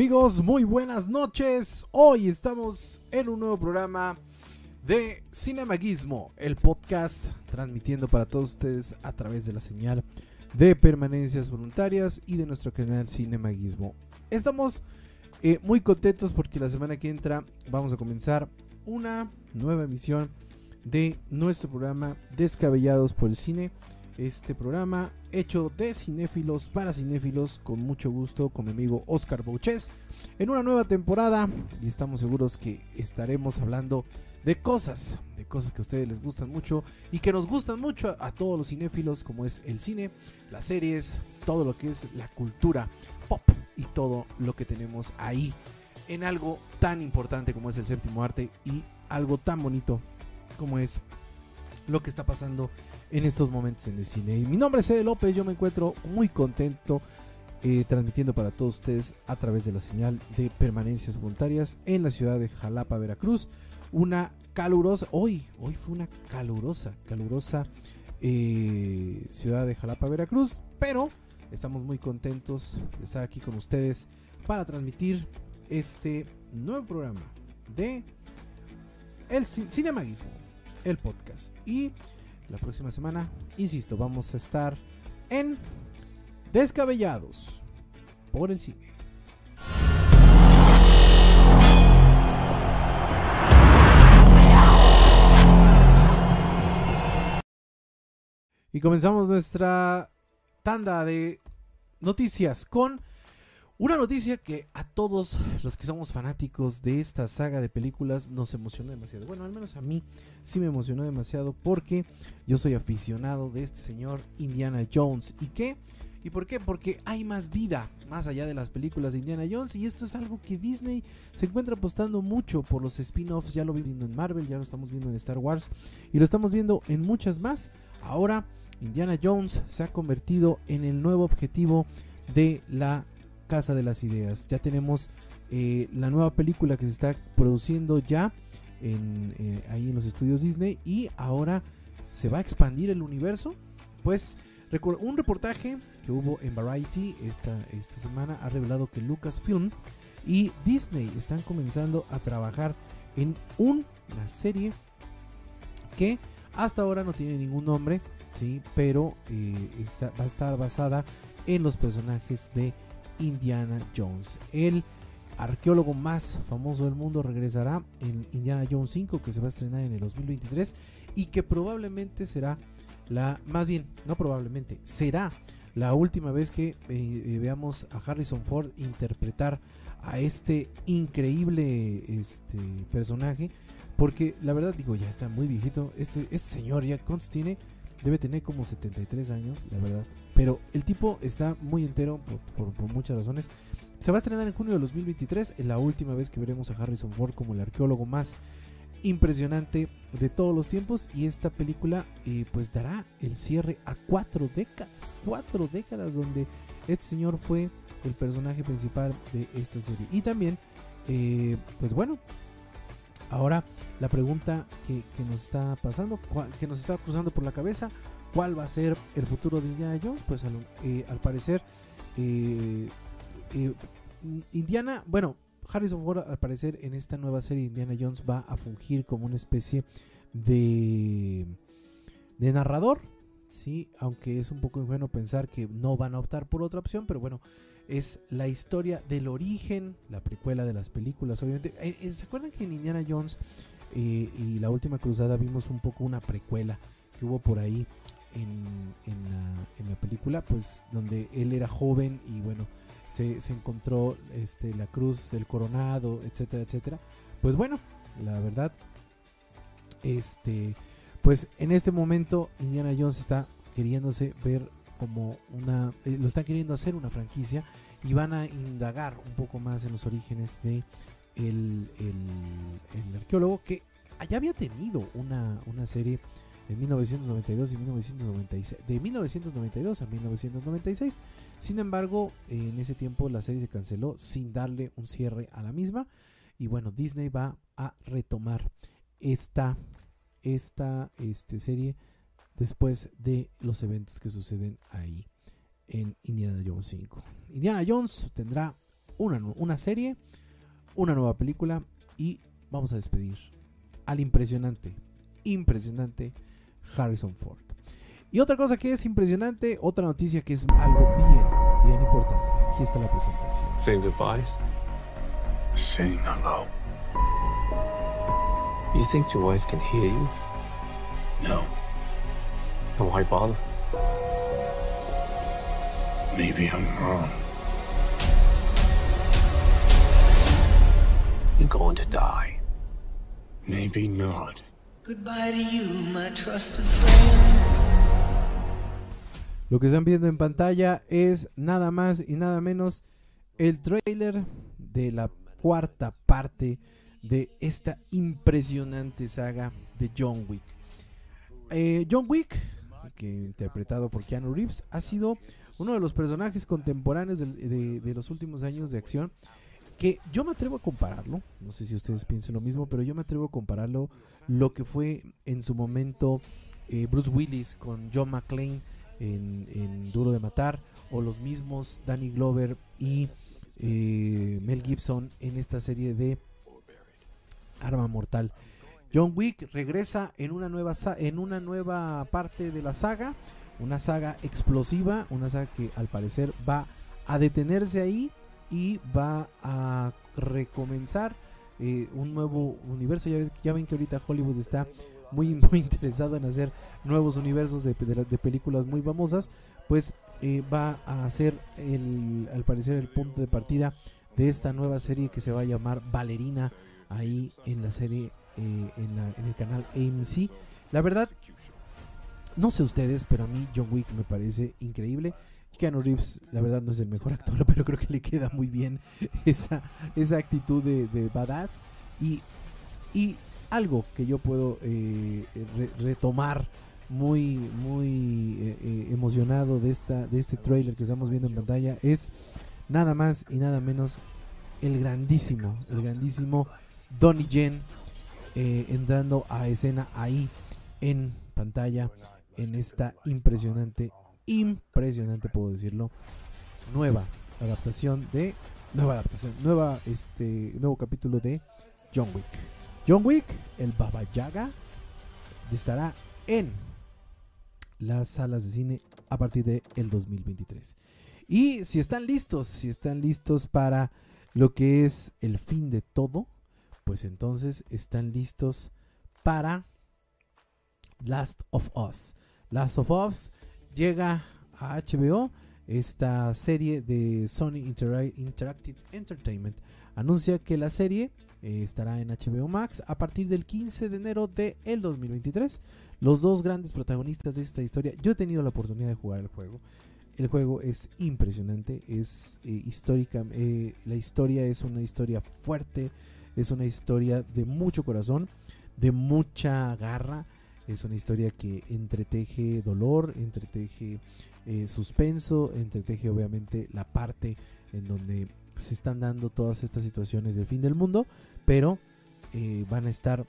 Amigos, muy buenas noches. Hoy estamos en un nuevo programa de Cinemaguismo, el podcast transmitiendo para todos ustedes a través de la señal de permanencias voluntarias y de nuestro canal Cinemaguismo. Estamos eh, muy contentos porque la semana que entra vamos a comenzar una nueva emisión de nuestro programa Descabellados por el Cine este programa hecho de cinéfilos para cinéfilos con mucho gusto con mi amigo Oscar Bouches en una nueva temporada y estamos seguros que estaremos hablando de cosas, de cosas que a ustedes les gustan mucho y que nos gustan mucho a, todos los cinéfilos como es el cine, las series, todo lo que es la cultura pop y todo lo que tenemos ahí en algo tan importante como es el séptimo arte y algo tan bonito como es lo que está pasando estos momentos en el cine. Y mi nombre es Ede López, yo me encuentro muy contento eh, transmitiendo para todos ustedes a través de la señal de permanencias voluntarias en la ciudad de Jalapa, Veracruz. Una calurosa, hoy, hoy fue una calurosa, calurosa eh, ciudad de Jalapa, Veracruz, pero estamos muy contentos de estar aquí con ustedes para transmitir este nuevo programa de el Cinemaguismo, el podcast. Y la próxima semana, insisto, vamos a estar en Descabellados por el cine. Y comenzamos nuestra tanda de noticias con una noticia que a todos los que somos fanáticos de esta saga de películas nos emocionó demasiado. Bueno, al menos a mí sí me emocionó demasiado porque yo soy aficionado de este señor Indiana Jones. ¿Y qué? ¿Y por qué? Porque hay más vida más allá de las películas de Indiana Jones y esto es algo que Disney se encuentra apostando mucho por los spin-offs. Ya lo vi viendo en Marvel, ya lo estamos viendo en Star Wars y lo estamos viendo en muchas más. Ahora Indiana Jones se ha convertido en el nuevo objetivo de la casa de las ideas. Ya tenemos eh, la nueva película que se está produciendo ya eh, ahí en los estudios Disney y ahora se va a expandir el universo. Pues un reportaje que hubo en Variety esta, esta semana ha revelado que Lucasfilm y Disney están comenzando a trabajar en una serie que hasta ahora no tiene ningún nombre, sí, pero eh, va a estar basada en los personajes de Indiana Jones. El arqueólogo más famoso del mundo regresará en Indiana Jones 5 que se va a estrenar en el 2023 y que probablemente será la, más bien, no probablemente, será la última vez que eh, eh, veamos a Harrison Ford interpretar a este increíble este, personaje. Porque la verdad digo, ya está muy viejito. Este, este señor ya, ¿cuántos tiene? Debe tener como 73 años, la verdad. Pero el tipo está muy entero por, muchas razones. Se va a estrenar en junio de 2023, en la última vez que veremos a Harrison Ford como el arqueólogo más impresionante de todos los tiempos. Y esta película eh, pues dará el cierre a cuatro décadas. Cuatro décadas donde este señor fue el personaje principal de esta serie. Y también, eh, pues bueno, ahora la pregunta que, nos está pasando, que nos está cruzando por la cabeza, ¿cuál va a ser el futuro de Indiana Jones? Pues al, eh, parecer, eh, eh, Indiana, bueno, Harrison Ford al parecer en esta nueva serie Indiana Jones va a fungir como una especie de, de narrador, sí, aunque es un poco ingenuo pensar que no van a optar por otra opción, pero bueno, es la historia del origen, la precuela de las películas, obviamente. ¿Se acuerdan que en Indiana Jones y la última cruzada vimos un poco una precuela que hubo por ahí en, la, película, pues donde él era joven y bueno, se, encontró este, la cruz del coronado, etcétera, etcétera. Pues bueno, la verdad, este, pues en este momento Indiana Jones está queriéndose ver como una, eh, lo está queriendo hacer una franquicia y van a indagar un poco más en los orígenes de el, el, arqueólogo que ya había tenido una, una serie en 1992 y 1996, de 1992 a 1996. Sin embargo, en ese tiempo la serie se canceló sin darle un cierre a la misma. Y bueno, Disney va a retomar esta, esta este, serie después de los eventos que suceden ahí en Indiana Jones 5. Indiana Jones tendrá una, una serie, una nueva película y vamos a despedir al impresionante, impresionante Harrison Ford. Y otra cosa que es impresionante, otra noticia que es algo bien, bien importante. Aquí está la presentación. Saying goodbyes. Saying hello. You think your wife can hear you? No. Then why bother? Maybe I'm wrong. You're going to die. Maybe not. Lo que están viendo en pantalla es nada más y nada menos el trailer de la cuarta parte de esta impresionante saga de John Wick. Eh, John Wick, que interpretado por Keanu Reeves, ha sido uno de los personajes contemporáneos de los últimos años de acción que yo me atrevo a compararlo, no sé si ustedes piensan lo mismo, pero yo me atrevo a compararlo lo que fue en su momento eh, Bruce Willis con John McClane en, en Duro de Matar, o los mismos Danny Glover y eh, Mel Gibson en esta serie de Arma Mortal. John Wick regresa en una nueva en una nueva parte de la saga, una saga explosiva, una saga que al parecer va a detenerse ahí y va a recomenzar eh, un nuevo universo. Ya, ves- ya ven que ahorita Hollywood está muy, muy interesado en hacer nuevos universos de, de, películas muy famosas. Pues eh, va a ser el, al parecer el punto de partida de esta nueva serie que se va a llamar Valerina ahí en la serie eh, en, en el canal AMC. La verdad, no sé ustedes, pero a mí John Wick me parece increíble. Keanu Reeves, la verdad, no es el mejor actor, pero creo que le queda muy bien esa, esa actitud de, de badass. Y, y algo que yo puedo eh, re- retomar muy, muy eh, eh, emocionado de, esta, de este trailer que estamos viendo en pantalla es nada más y nada menos el grandísimo, el grandísimo Donnie Yen eh, entrando a escena ahí en pantalla en esta impresionante, impresionante puedo decirlo, nueva adaptación de nueva adaptación, nueva este nuevo capítulo de John Wick. John Wick, el Baba Yaga, estará en las salas de cine a partir de el 2023. Y si están listos, si están listos para lo que es el fin de todo, pues entonces están listos para Last of Us. Last of Us llega a HBO. Esta serie de Sony Intera- Interactive Entertainment anuncia que la serie eh, estará en HBO Max a partir del 15 de enero el 2023. Los dos grandes protagonistas de esta historia, yo he tenido la oportunidad de jugar el juego. El juego es impresionante, es eh, histórica, eh, la historia es una historia fuerte, es una historia de mucho corazón, de mucha garra, es una historia que entreteje dolor, entreteje eh, suspenso, entreteje obviamente la parte en donde se están dando todas estas situaciones del fin del mundo, pero eh, van a estar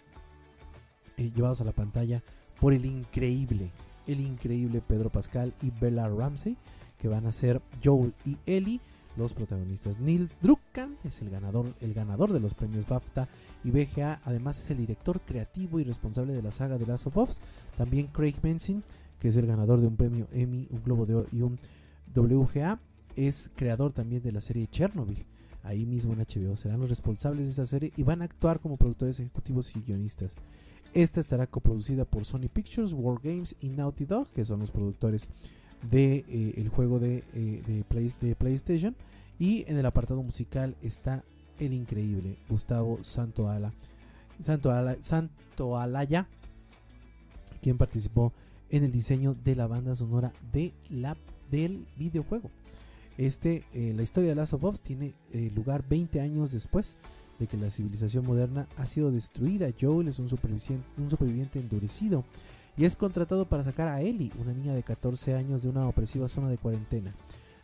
eh, llevados a la pantalla por el increíble, el increíble Pedro Pascal y Bella Ramsey, que van a ser Joel y Ellie, los protagonistas. Neil Druckmann es el ganador, el ganador de los premios BAFTA y BGA, además es el director creativo y responsable de la saga de Last of Us. También Craig Manson, que es el ganador de un premio Emmy, un Globo de Oro y un WGA, es creador también de la serie Chernobyl. Ahí mismo en HBO serán los responsables de esta serie y van a actuar como productores ejecutivos y guionistas. Esta estará coproducida por Sony Pictures, War Games y Naughty Dog, que son los productores de eh, el juego de, eh, de, Play- de PlayStation. Y en el apartado musical está el increíble Gustavo Santoala, Santoala, Santoalaya, quien participó en el diseño de la banda sonora de la, del videojuego. Este, eh, la historia de Last of Us tiene lugar 20 años después de que la civilización moderna ha sido destruida. Joel es un superviviente, un superviviente endurecido y es contratado para sacar a Ellie, una niña de 14 años de una opresiva zona de cuarentena.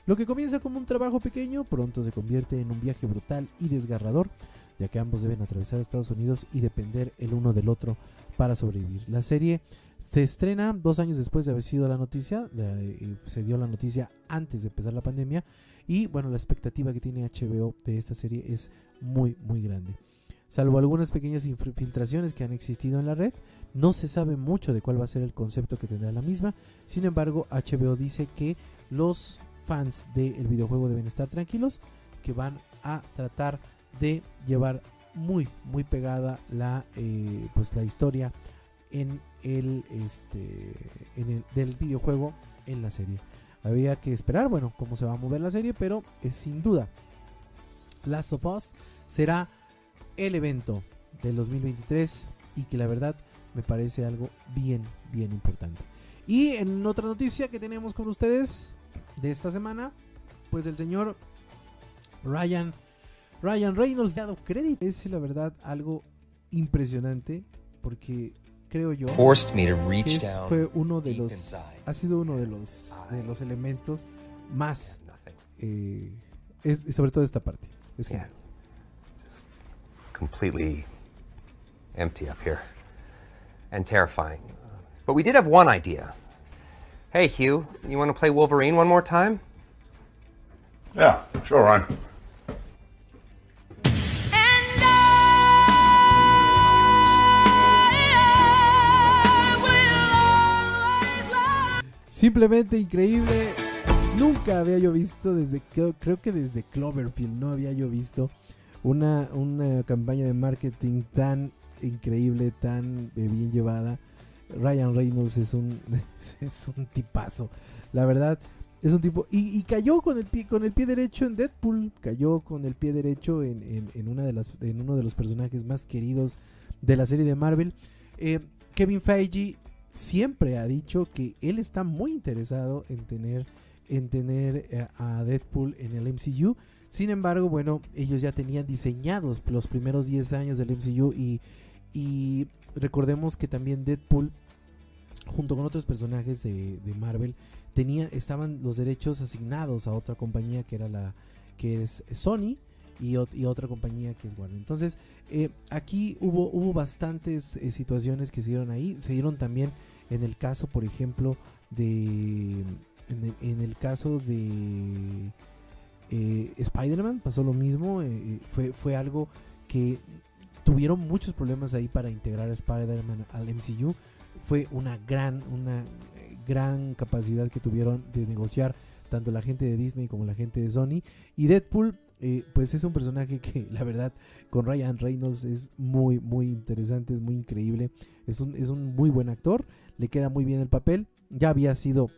Lo que comienza como un trabajo pequeño pronto se convierte en un viaje brutal y desgarrador, ya que ambos deben atravesar Estados Unidos y depender el uno del otro para sobrevivir. La serie se estrena dos años después de haber sido la noticia, eh, se dio la noticia antes de empezar la pandemia Y bueno, la expectativa que tiene HBO de esta serie es muy, muy grande. Salvo algunas pequeñas infiltraciones que han existido en la red, no se sabe mucho de cuál va a ser el concepto que tendrá la misma. Sin embargo, HBO dice que los fans del videojuego deben estar tranquilos, que van a tratar de llevar muy, muy pegada la, eh, pues la historia en el, este, en el, del videojuego en la serie. Había que esperar, bueno, cómo se va a mover la serie, pero es sin duda Last of Us será el evento del 2023 y que la verdad me parece algo bien, bien importante. Y en otra noticia que tenemos con ustedes de esta semana, pues el señor Ryan, Ryan Reynolds ha dado crédito. Es la verdad algo impresionante porque creo yo forced me to que reach es- down fue uno de los ha sido uno de los de los elementos más eh, es, sobre todo esta parte es genial. It's just completely empty up here and terrifying. But we did have one idea. Hey, Hugh, you want to play Wolverine one more time? Yeah, sure, Ryan. And I will always love simplemente increíble nunca había yo visto desde creo, creo que desde Cloverfield no había yo visto una, una campaña de marketing tan increíble tan eh, bien llevada. Ryan Reynolds es un es un tipazo la verdad es un tipo y, cayó con el pie con el pie derecho en Deadpool cayó con el pie derecho en, en- en una de las en uno de los personajes más queridos de la serie de Marvel. Eh, Kevin Feige siempre ha dicho que él está muy interesado en tener en tener eh, a Deadpool en el MCU sin embargo bueno ellos ya tenían diseñados los primeros 10 años del MCU y, recordemos que también Deadpool junto con otros personajes de, Marvel tenían estaban los derechos asignados a otra compañía que era la que es Sony y, y otra compañía que es Warner. Entonces eh, aquí hubo hubo bastantes eh, situaciones que se dieron ahí. Se dieron también en el caso por ejemplo de en el caso de eh, Spider-Man pasó lo mismo eh, eh, fue fue algo que tuvieron muchos problemas ahí para integrar a Spider-Man al MCU fue una gran una gran capacidad que tuvieron de negociar tanto la gente de Disney como la gente de Sony. Y Deadpool pues es un personaje que la verdad con Ryan Reynolds es muy muy interesante es muy increíble. Es un, es un muy buen actor le queda muy bien el papel. Ya había sido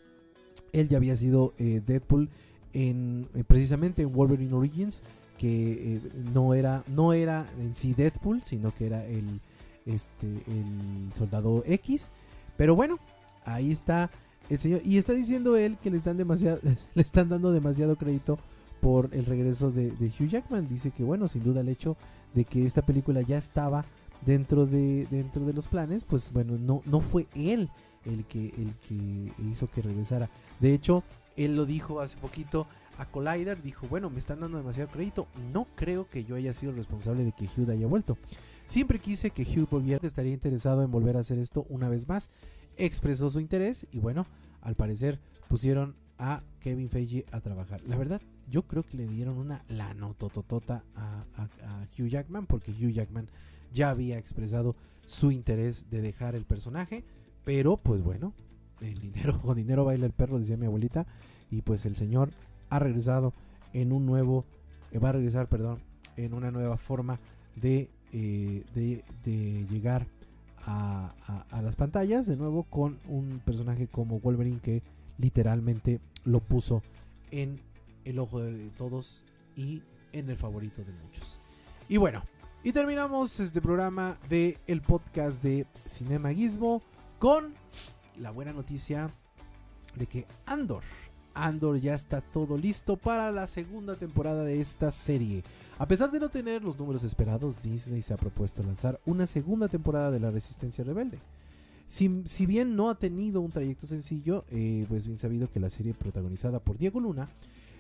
él ya había sido Deadpool eh, precisamente en Wolverine Origins que eh, no era no era en sí Deadpool sino que era el este el soldado X. Pero bueno ahí está el señor y está diciendo él que le están demasiado le están dando demasiado crédito por el regreso de, de Hugh Jackman. Dice que bueno sin duda el hecho de que esta película ya estaba dentro de dentro de los planes pues bueno no no fue él el que el que hizo que regresara. De hecho él lo dijo hace poquito a Collider dijo bueno me están dando demasiado crédito no creo que yo haya sido el responsable de que Hugh haya vuelto. Siempre quise que Hugh volviera estaría interesado en volver a hacer esto una vez más. Expresó su interés y bueno al parecer pusieron a Kevin Feige a trabajar. La verdad yo creo que le dieron una lanotototota a, a, a Hugh Jackman porque Hugh Jackman ya había expresado su interés de dejar el personaje pero pues bueno el dinero con dinero baila el perro decía mi abuelita y pues el señor ha regresado en un nuevo eh, va a regresar perdón en una nueva forma de eh, de, de llegar a, a- las pantallas de nuevo con un personaje como Wolverine que literalmente lo puso en el ojo de todos y en el favorito de muchos. Y bueno y terminamos este programa de el podcast de Cinema Gizmo con la buena noticia de que Andor, Andor ya está todo listo para la segunda temporada de esta serie. A pesar de no tener los números esperados, Disney se ha propuesto lanzar una segunda temporada de La Resistencia Rebelde. Si, si bien no ha tenido un trayecto sencillo, eh, pues bien sabido que la serie protagonizada por Diego Luna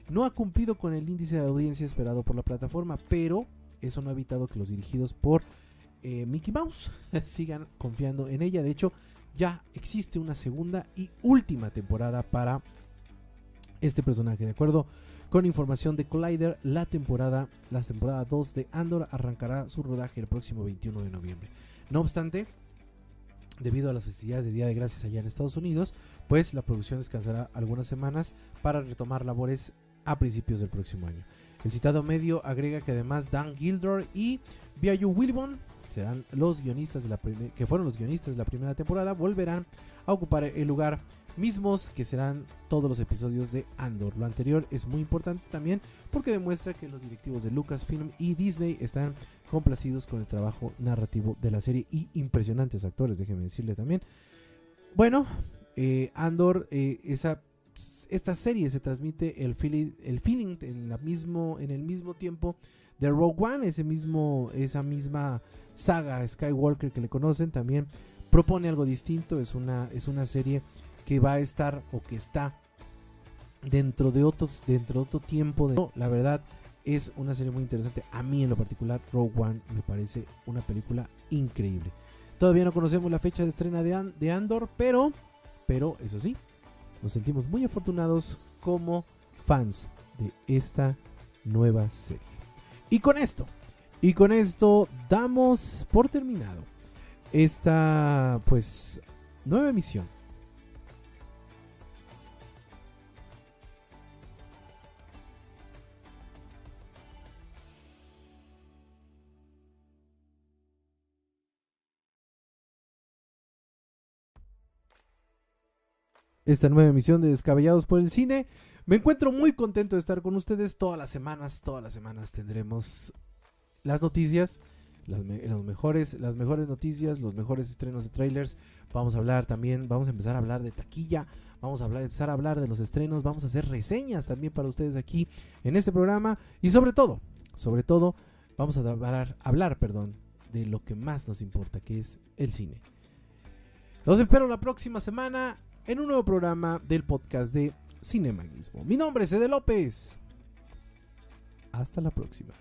no ha cumplido con el índice de audiencia esperado por la plataforma, pero eso no ha evitado que los dirigidos por eh, Mickey Mouse sigan confiando en ella. De hecho, ya existe una segunda y última temporada para este personaje. De acuerdo con información de Collider, la temporada, la temporada 2 de Andor arrancará su rodaje el próximo 21 de noviembre. No obstante, debido a las festividades de Día de Gracias allá en Estados Unidos, pues la producción descansará algunas semanas para retomar labores a principios del próximo año. El citado medio agrega que además Dan Gildor y Biayu Wilbon serán los guionistas de la que fueron los guionistas de la primera temporada, volverán a ocupar el lugar mismos que serán todos los episodios de Andor. Lo anterior es muy importante también porque demuestra que los directivos de Lucasfilm y Disney están complacidos con el trabajo narrativo de la serie y impresionantes actores, déjenme decirle también. Bueno, eh, Andor, eh, esa, esta serie se transmite el feeling, el feeling en, la mismo, en el mismo tiempo de Rogue One, ese mismo, esa misma saga Skywalker que le conocen, también propone algo distinto, es una, es una serie que va a estar o que está dentro de otros dentro de otro tiempo de la verdad es una serie muy interesante. A mí en lo particular Rogue One me parece una película increíble. Todavía no conocemos la fecha de estrena de, de Andor pero pero eso sí nos sentimos muy afortunados como fans de esta nueva serie y con esto y con esto damos por terminado esta pues nueva emisión esta nueva emisión de Descabellados por el Cine. Me encuentro muy contento de estar con ustedes todas las semanas. Todas las semanas tendremos las noticias, las, los mejores, las mejores noticias, los mejores estrenos de trailers. Vamos a hablar también, vamos a empezar a hablar de taquilla. Vamos a hablar, empezar a hablar de los estrenos. Vamos a hacer reseñas también para ustedes aquí en este programa. Y sobre todo, sobre todo, vamos a hablar, hablar perdón, de lo que más nos importa, que es el cine. Los espero la próxima semana en un nuevo programa del podcast de Cinemagismo. Mi nombre es Ede López. Hasta la próxima.